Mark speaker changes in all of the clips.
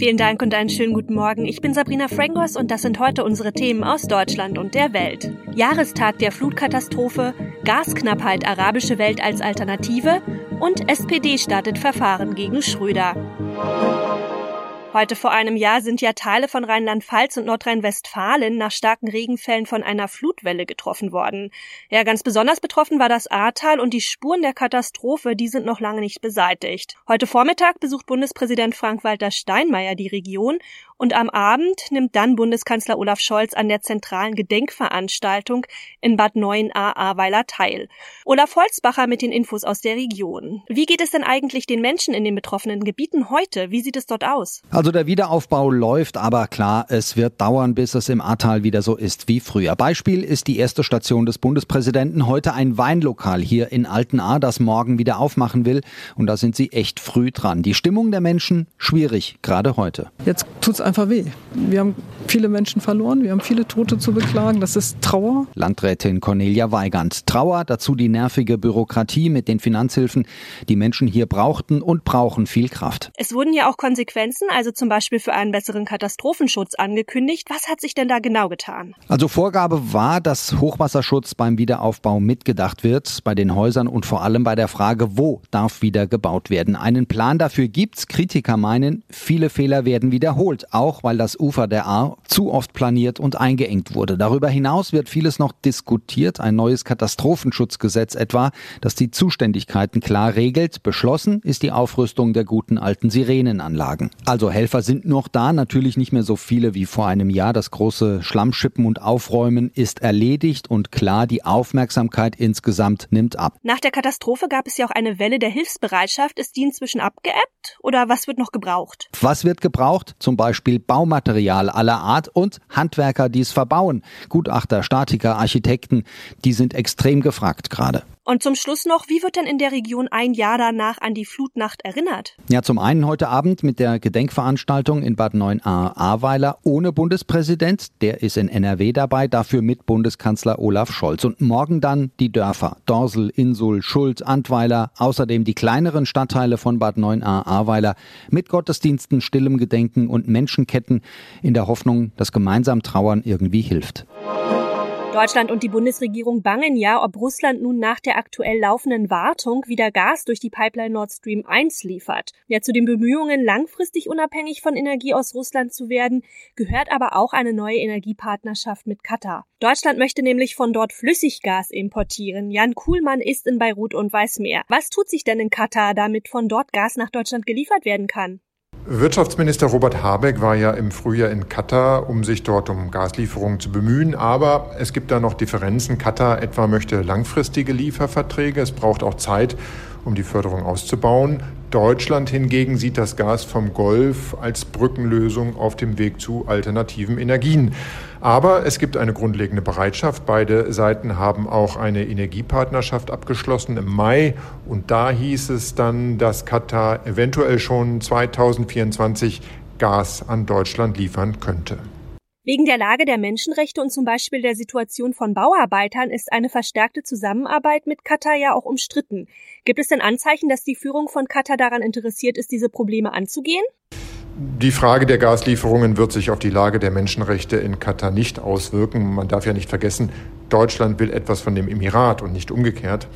Speaker 1: Vielen Dank und einen schönen guten Morgen. Ich bin Sabrina Frangos und das sind heute unsere Themen aus Deutschland und der Welt. Jahrestag der Flutkatastrophe, Gasknappheit arabische Welt als Alternative und SPD startet Verfahren gegen Schröder. Heute vor einem Jahr sind ja Teile von Rheinland-Pfalz und Nordrhein-Westfalen nach starken Regenfällen von einer Flutwelle getroffen worden. Ja, ganz besonders betroffen war das Ahrtal und die Spuren der Katastrophe, die sind noch lange nicht beseitigt. Heute Vormittag besucht Bundespräsident Frank-Walter Steinmeier die Region und am Abend nimmt dann Bundeskanzler Olaf Scholz an der zentralen Gedenkveranstaltung in Bad 9a Ahrweiler teil. Olaf Holzbacher mit den Infos aus der Region. Wie geht es denn eigentlich den Menschen in den betroffenen Gebieten heute? Wie sieht es dort aus?
Speaker 2: Also der Wiederaufbau läuft, aber klar, es wird dauern, bis es im Ahrtal wieder so ist wie früher. Beispiel ist die erste Station des Bundespräsidenten. Heute ein Weinlokal hier in Altenahr, das morgen wieder aufmachen will. Und da sind sie echt früh dran. Die Stimmung der Menschen schwierig, gerade heute.
Speaker 3: Jetzt tut's einfach weh. Wir haben viele Menschen verloren, wir haben viele Tote zu beklagen, das ist Trauer.
Speaker 2: Landrätin Cornelia Weigand. Trauer, dazu die nervige Bürokratie mit den Finanzhilfen. Die Menschen hier brauchten und brauchen viel Kraft.
Speaker 1: Es wurden ja auch Konsequenzen, also zum Beispiel für einen besseren Katastrophenschutz angekündigt. Was hat sich denn da genau getan?
Speaker 2: Also Vorgabe war, dass Hochwasserschutz beim Wiederaufbau mitgedacht wird, bei den Häusern und vor allem bei der Frage, wo darf wieder gebaut werden. Einen Plan dafür gibt's. Kritiker meinen, viele Fehler werden wiederholt auch weil das Ufer der Ahr zu oft planiert und eingeengt wurde. Darüber hinaus wird vieles noch diskutiert, ein neues Katastrophenschutzgesetz etwa, das die Zuständigkeiten klar regelt. Beschlossen ist die Aufrüstung der guten alten Sirenenanlagen. Also Helfer sind noch da, natürlich nicht mehr so viele wie vor einem Jahr. Das große Schlammschippen und Aufräumen ist erledigt und klar, die Aufmerksamkeit insgesamt nimmt ab.
Speaker 1: Nach der Katastrophe gab es ja auch eine Welle der Hilfsbereitschaft. Ist die inzwischen abgeebbt oder was wird noch gebraucht?
Speaker 2: Was wird gebraucht? Zum Beispiel Beispiel Baumaterial aller Art und Handwerker, die es verbauen. Gutachter, Statiker, Architekten, die sind extrem gefragt gerade.
Speaker 1: Und zum Schluss noch, wie wird denn in der Region ein Jahr danach an die Flutnacht erinnert?
Speaker 2: Ja, zum einen heute Abend mit der Gedenkveranstaltung in Bad 9a Ahrweiler ohne Bundespräsident. Der ist in NRW dabei, dafür mit Bundeskanzler Olaf Scholz. Und morgen dann die Dörfer Dorsel, Insul, Schuld, Antweiler, außerdem die kleineren Stadtteile von Bad 9a Ahrweiler mit Gottesdiensten, stillem Gedenken und Menschenketten in der Hoffnung, dass gemeinsam Trauern irgendwie hilft.
Speaker 1: Deutschland und die Bundesregierung bangen ja, ob Russland nun nach der aktuell laufenden Wartung wieder Gas durch die Pipeline Nord Stream 1 liefert. Ja, zu den Bemühungen, langfristig unabhängig von Energie aus Russland zu werden, gehört aber auch eine neue Energiepartnerschaft mit Katar. Deutschland möchte nämlich von dort Flüssiggas importieren. Jan Kuhlmann ist in Beirut und weiß mehr. Was tut sich denn in Katar, damit von dort Gas nach Deutschland geliefert werden kann?
Speaker 4: Wirtschaftsminister Robert Habeck war ja im Frühjahr in Katar, um sich dort um Gaslieferungen zu bemühen. Aber es gibt da noch Differenzen. Katar etwa möchte langfristige Lieferverträge. Es braucht auch Zeit, um die Förderung auszubauen. Deutschland hingegen sieht das Gas vom Golf als Brückenlösung auf dem Weg zu alternativen Energien. Aber es gibt eine grundlegende Bereitschaft. Beide Seiten haben auch eine Energiepartnerschaft abgeschlossen im Mai. Und da hieß es dann, dass Katar eventuell schon 2024 Gas an Deutschland liefern könnte.
Speaker 1: Wegen der Lage der Menschenrechte und zum Beispiel der Situation von Bauarbeitern ist eine verstärkte Zusammenarbeit mit Katar ja auch umstritten. Gibt es denn Anzeichen, dass die Führung von Katar daran interessiert ist, diese Probleme anzugehen?
Speaker 4: Die Frage der Gaslieferungen wird sich auf die Lage der Menschenrechte in Katar nicht auswirken. Man darf ja nicht vergessen, Deutschland will etwas von dem Emirat und nicht umgekehrt.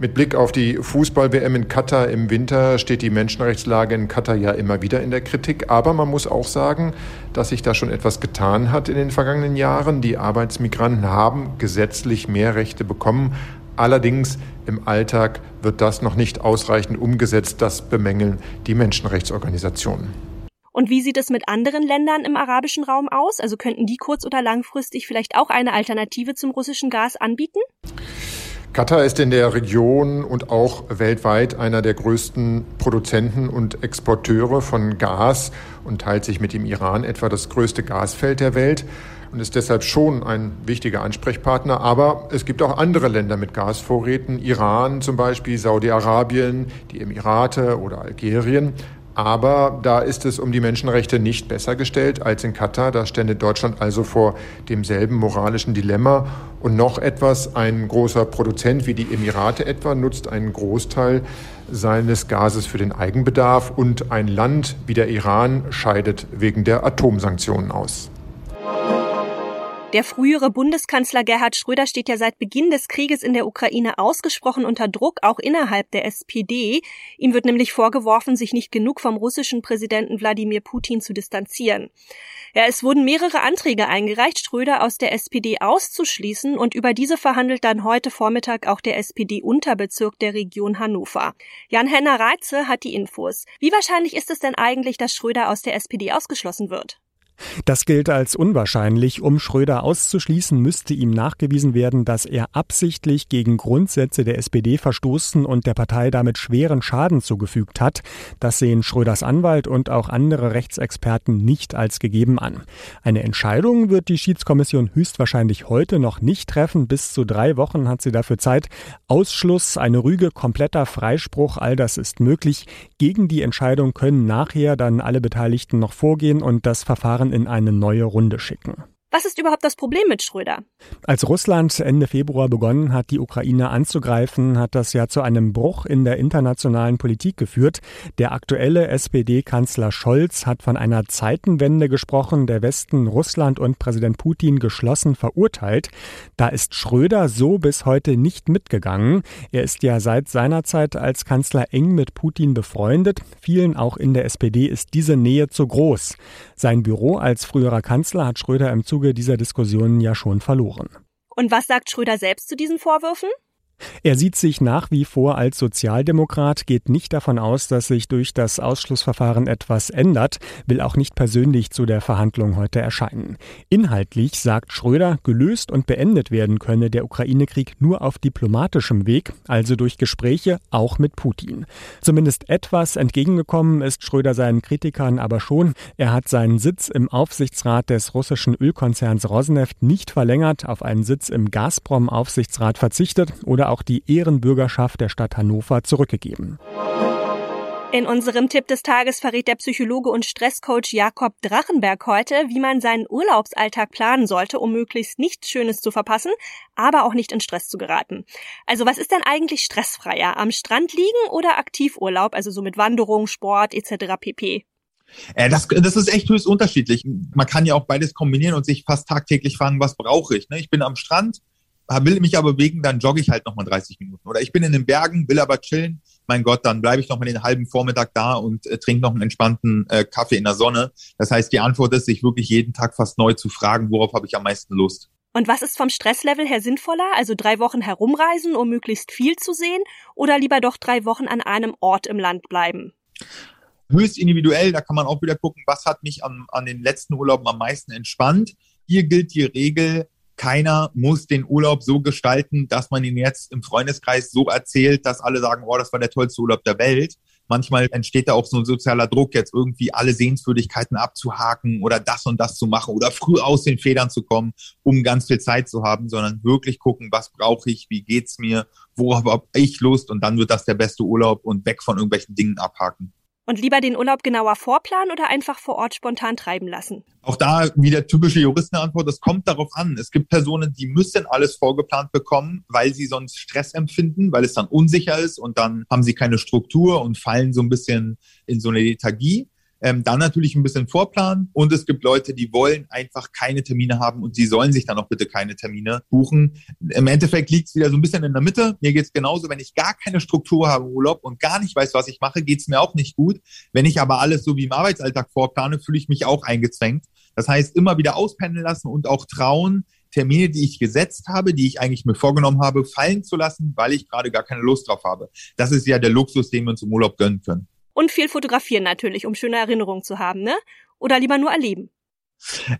Speaker 4: Mit Blick auf die Fußball-WM in Katar im Winter steht die Menschenrechtslage in Katar ja immer wieder in der Kritik. Aber man muss auch sagen, dass sich da schon etwas getan hat in den vergangenen Jahren. Die Arbeitsmigranten haben gesetzlich mehr Rechte bekommen. Allerdings im Alltag wird das noch nicht ausreichend umgesetzt. Das bemängeln die Menschenrechtsorganisationen.
Speaker 1: Und wie sieht es mit anderen Ländern im arabischen Raum aus? Also könnten die kurz- oder langfristig vielleicht auch eine Alternative zum russischen Gas anbieten?
Speaker 4: Katar ist in der Region und auch weltweit einer der größten Produzenten und Exporteure von Gas und teilt sich mit dem Iran etwa das größte Gasfeld der Welt und ist deshalb schon ein wichtiger Ansprechpartner. Aber es gibt auch andere Länder mit Gasvorräten, Iran zum Beispiel, Saudi-Arabien, die Emirate oder Algerien. Aber da ist es um die Menschenrechte nicht besser gestellt als in Katar. Da stände Deutschland also vor demselben moralischen Dilemma. Und noch etwas, ein großer Produzent wie die Emirate etwa nutzt einen Großteil seines Gases für den Eigenbedarf und ein Land wie der Iran scheidet wegen der Atomsanktionen aus.
Speaker 1: Der frühere Bundeskanzler Gerhard Schröder steht ja seit Beginn des Krieges in der Ukraine ausgesprochen unter Druck, auch innerhalb der SPD. Ihm wird nämlich vorgeworfen, sich nicht genug vom russischen Präsidenten Wladimir Putin zu distanzieren. Ja, es wurden mehrere Anträge eingereicht, Schröder aus der SPD auszuschließen und über diese verhandelt dann heute Vormittag auch der SPD-Unterbezirk der Region Hannover. Jan-Henner Reitze hat die Infos. Wie wahrscheinlich ist es denn eigentlich, dass Schröder aus der SPD ausgeschlossen wird?
Speaker 5: Das gilt als unwahrscheinlich. Um Schröder auszuschließen, müsste ihm nachgewiesen werden, dass er absichtlich gegen Grundsätze der SPD verstoßen und der Partei damit schweren Schaden zugefügt hat. Das sehen Schröders Anwalt und auch andere Rechtsexperten nicht als gegeben an. Eine Entscheidung wird die Schiedskommission höchstwahrscheinlich heute noch nicht treffen. Bis zu drei Wochen hat sie dafür Zeit. Ausschluss, eine Rüge, kompletter Freispruch, all das ist möglich. Gegen die Entscheidung können nachher dann alle Beteiligten noch vorgehen und das Verfahren in eine neue Runde schicken.
Speaker 1: Was ist überhaupt das Problem mit Schröder?
Speaker 5: Als Russland Ende Februar begonnen hat, die Ukraine anzugreifen, hat das ja zu einem Bruch in der internationalen Politik geführt. Der aktuelle SPD-Kanzler Scholz hat von einer Zeitenwende gesprochen, der Westen Russland und Präsident Putin geschlossen verurteilt. Da ist Schröder so bis heute nicht mitgegangen. Er ist ja seit seiner Zeit als Kanzler eng mit Putin befreundet. Vielen auch in der SPD ist diese Nähe zu groß. Sein Büro als früherer Kanzler hat Schröder im Zuge Zuge dieser Diskussionen ja schon verloren.
Speaker 1: Und was sagt Schröder selbst zu diesen Vorwürfen?
Speaker 5: Er sieht sich nach wie vor als Sozialdemokrat, geht nicht davon aus, dass sich durch das Ausschlussverfahren etwas ändert, will auch nicht persönlich zu der Verhandlung heute erscheinen. Inhaltlich sagt Schröder, gelöst und beendet werden könne der Ukraine-Krieg nur auf diplomatischem Weg, also durch Gespräche, auch mit Putin. Zumindest etwas entgegengekommen ist Schröder seinen Kritikern aber schon. Er hat seinen Sitz im Aufsichtsrat des russischen Ölkonzerns Rosneft nicht verlängert, auf einen Sitz im Gazprom-Aufsichtsrat verzichtet oder auch die Ehrenbürgerschaft der Stadt Hannover zurückgegeben.
Speaker 1: In unserem Tipp des Tages verrät der Psychologe und Stresscoach Jakob Drachenberg heute, wie man seinen Urlaubsalltag planen sollte, um möglichst nichts Schönes zu verpassen, aber auch nicht in Stress zu geraten. Also was ist denn eigentlich stressfreier? Am Strand liegen oder Aktivurlaub, also so mit Wanderung, Sport etc. pp?
Speaker 6: Äh, das, das ist echt höchst unterschiedlich. Man kann ja auch beides kombinieren und sich fast tagtäglich fragen, was brauche ich? Ne? Ich bin am Strand, will mich aber bewegen, dann jogge ich halt nochmal 30 Minuten. Oder ich bin in den Bergen, will aber chillen. Mein Gott, dann bleibe ich noch mal den halben Vormittag da und äh, trinke noch einen entspannten äh, Kaffee in der Sonne. Das heißt, die Antwort ist, sich wirklich jeden Tag fast neu zu fragen, worauf habe ich am meisten Lust.
Speaker 1: Und was ist vom Stresslevel her sinnvoller? Also drei Wochen herumreisen, um möglichst viel zu sehen, oder lieber doch drei Wochen an einem Ort im Land bleiben?
Speaker 6: Höchst individuell, da kann man auch wieder gucken, was hat mich an, an den letzten Urlauben am meisten entspannt. Hier gilt die Regel, keiner muss den Urlaub so gestalten, dass man ihn jetzt im Freundeskreis so erzählt, dass alle sagen, oh, das war der tollste Urlaub der Welt. Manchmal entsteht da auch so ein sozialer Druck, jetzt irgendwie alle Sehenswürdigkeiten abzuhaken oder das und das zu machen oder früh aus den Federn zu kommen, um ganz viel Zeit zu haben, sondern wirklich gucken, was brauche ich, wie geht's mir, worauf habe ich Lust und dann wird das der beste Urlaub und weg von irgendwelchen Dingen abhaken.
Speaker 1: Und lieber den Urlaub genauer vorplanen oder einfach vor Ort spontan treiben lassen?
Speaker 6: Auch da wieder typische Juristenantwort, das kommt darauf an. Es gibt Personen, die müssen alles vorgeplant bekommen, weil sie sonst Stress empfinden, weil es dann unsicher ist und dann haben sie keine Struktur und fallen so ein bisschen in so eine Lethargie. Ähm, dann natürlich ein bisschen Vorplan und es gibt Leute, die wollen einfach keine Termine haben und sie sollen sich dann auch bitte keine Termine buchen. Im Endeffekt liegt es wieder so ein bisschen in der Mitte. Mir geht es genauso, wenn ich gar keine Struktur habe im Urlaub und gar nicht weiß, was ich mache, geht es mir auch nicht gut. Wenn ich aber alles so wie im Arbeitsalltag vorplane, fühle ich mich auch eingezwängt. Das heißt, immer wieder auspendeln lassen und auch trauen, Termine, die ich gesetzt habe, die ich eigentlich mir vorgenommen habe, fallen zu lassen, weil ich gerade gar keine Lust drauf habe. Das ist ja der Luxus, den wir uns im Urlaub gönnen können.
Speaker 1: Und viel fotografieren natürlich, um schöne Erinnerungen zu haben, ne? Oder lieber nur erleben?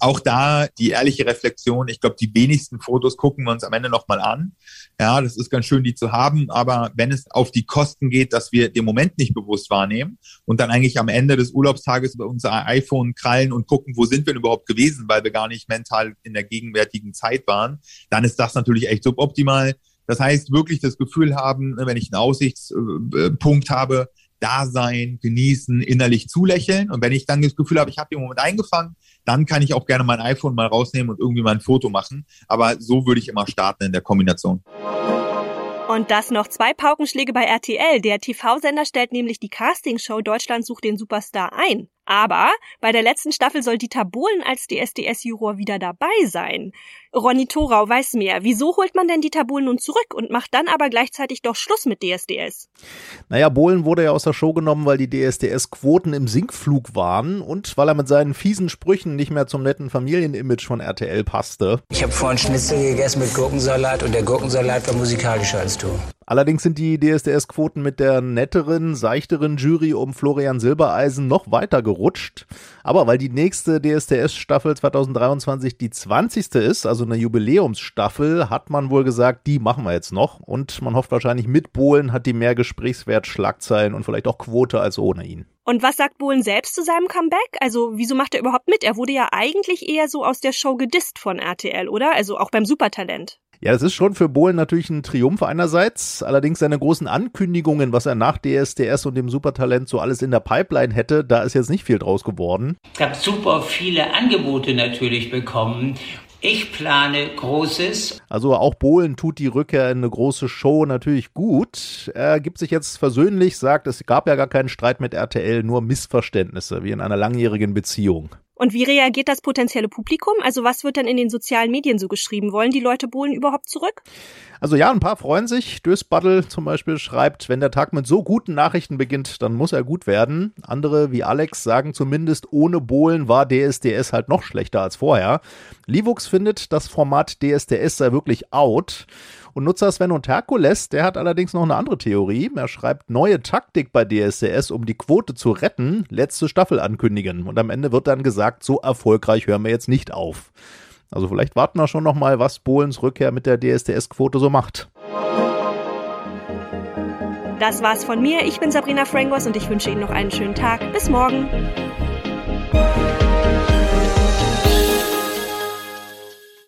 Speaker 6: Auch da die ehrliche Reflexion. Ich glaube, die wenigsten Fotos gucken wir uns am Ende nochmal an. Ja, das ist ganz schön, die zu haben. Aber wenn es auf die Kosten geht, dass wir den Moment nicht bewusst wahrnehmen und dann eigentlich am Ende des Urlaubstages über unser iPhone krallen und gucken, wo sind wir denn überhaupt gewesen, weil wir gar nicht mental in der gegenwärtigen Zeit waren, dann ist das natürlich echt suboptimal. Das heißt, wirklich das Gefühl haben, wenn ich einen Aussichtspunkt habe, da sein, genießen, innerlich zulächeln. Und wenn ich dann das Gefühl habe, ich habe den Moment eingefangen, dann kann ich auch gerne mein iPhone mal rausnehmen und irgendwie mal ein Foto machen. Aber so würde ich immer starten in der Kombination.
Speaker 1: Und das noch zwei Paukenschläge bei RTL. Der TV-Sender stellt nämlich die Castingshow Deutschland sucht den Superstar ein. Aber bei der letzten Staffel soll Dieter Bohlen als DSDS-Juror wieder dabei sein. Ronny Thorau weiß mehr. Wieso holt man denn Dieter Bohlen nun zurück und macht dann aber gleichzeitig doch Schluss mit DSDS?
Speaker 7: Naja, Bohlen wurde ja aus der Show genommen, weil die DSDS-Quoten im Sinkflug waren und weil er mit seinen fiesen Sprüchen nicht mehr zum netten Familienimage von RTL passte.
Speaker 8: Ich habe vorhin Schnitzel gegessen mit Gurkensalat und der Gurkensalat war musikalischer als du.
Speaker 7: Allerdings sind die DSDS-Quoten mit der netteren, seichteren Jury um Florian Silbereisen noch weiter gerutscht. Aber weil die nächste DSDS-Staffel 2023 die 20. ist, also eine Jubiläumsstaffel, hat man wohl gesagt, die machen wir jetzt noch. Und man hofft wahrscheinlich, mit Bohlen hat die mehr Gesprächswert, Schlagzeilen und vielleicht auch Quote als ohne ihn.
Speaker 1: Und was sagt Bohlen selbst zu seinem Comeback? Also, wieso macht er überhaupt mit? Er wurde ja eigentlich eher so aus der Show gedisst von RTL, oder? Also auch beim Supertalent.
Speaker 7: Ja, das ist schon für Bohlen natürlich ein Triumph einerseits. Allerdings seine großen Ankündigungen, was er nach DSDS und dem Supertalent so alles in der Pipeline hätte, da ist jetzt nicht viel draus geworden.
Speaker 9: Ich habe super viele Angebote natürlich bekommen. Ich plane Großes.
Speaker 7: Also auch Bohlen tut die Rückkehr in eine große Show natürlich gut. Er gibt sich jetzt versöhnlich, sagt, es gab ja gar keinen Streit mit RTL, nur Missverständnisse, wie in einer langjährigen Beziehung.
Speaker 1: Und wie reagiert das potenzielle Publikum? Also was wird denn in den sozialen Medien so geschrieben? Wollen die Leute Bohlen überhaupt zurück?
Speaker 7: Also ja, ein paar freuen sich. Dösbaddel zum Beispiel schreibt, wenn der Tag mit so guten Nachrichten beginnt, dann muss er gut werden. Andere wie Alex sagen zumindest, ohne Bohlen war DSDS halt noch schlechter als vorher. Livux findet, das Format DSDS sei wirklich out. Und Nutzer Sven und Herkules, der hat allerdings noch eine andere Theorie. Er schreibt neue Taktik bei DSDS, um die Quote zu retten, letzte Staffel ankündigen. Und am Ende wird dann gesagt, so erfolgreich hören wir jetzt nicht auf. Also vielleicht warten wir schon noch mal, was Bohlens Rückkehr mit der DSDS-Quote so macht.
Speaker 1: Das war's von mir. Ich bin Sabrina Frangos und ich wünsche Ihnen noch einen schönen Tag. Bis morgen.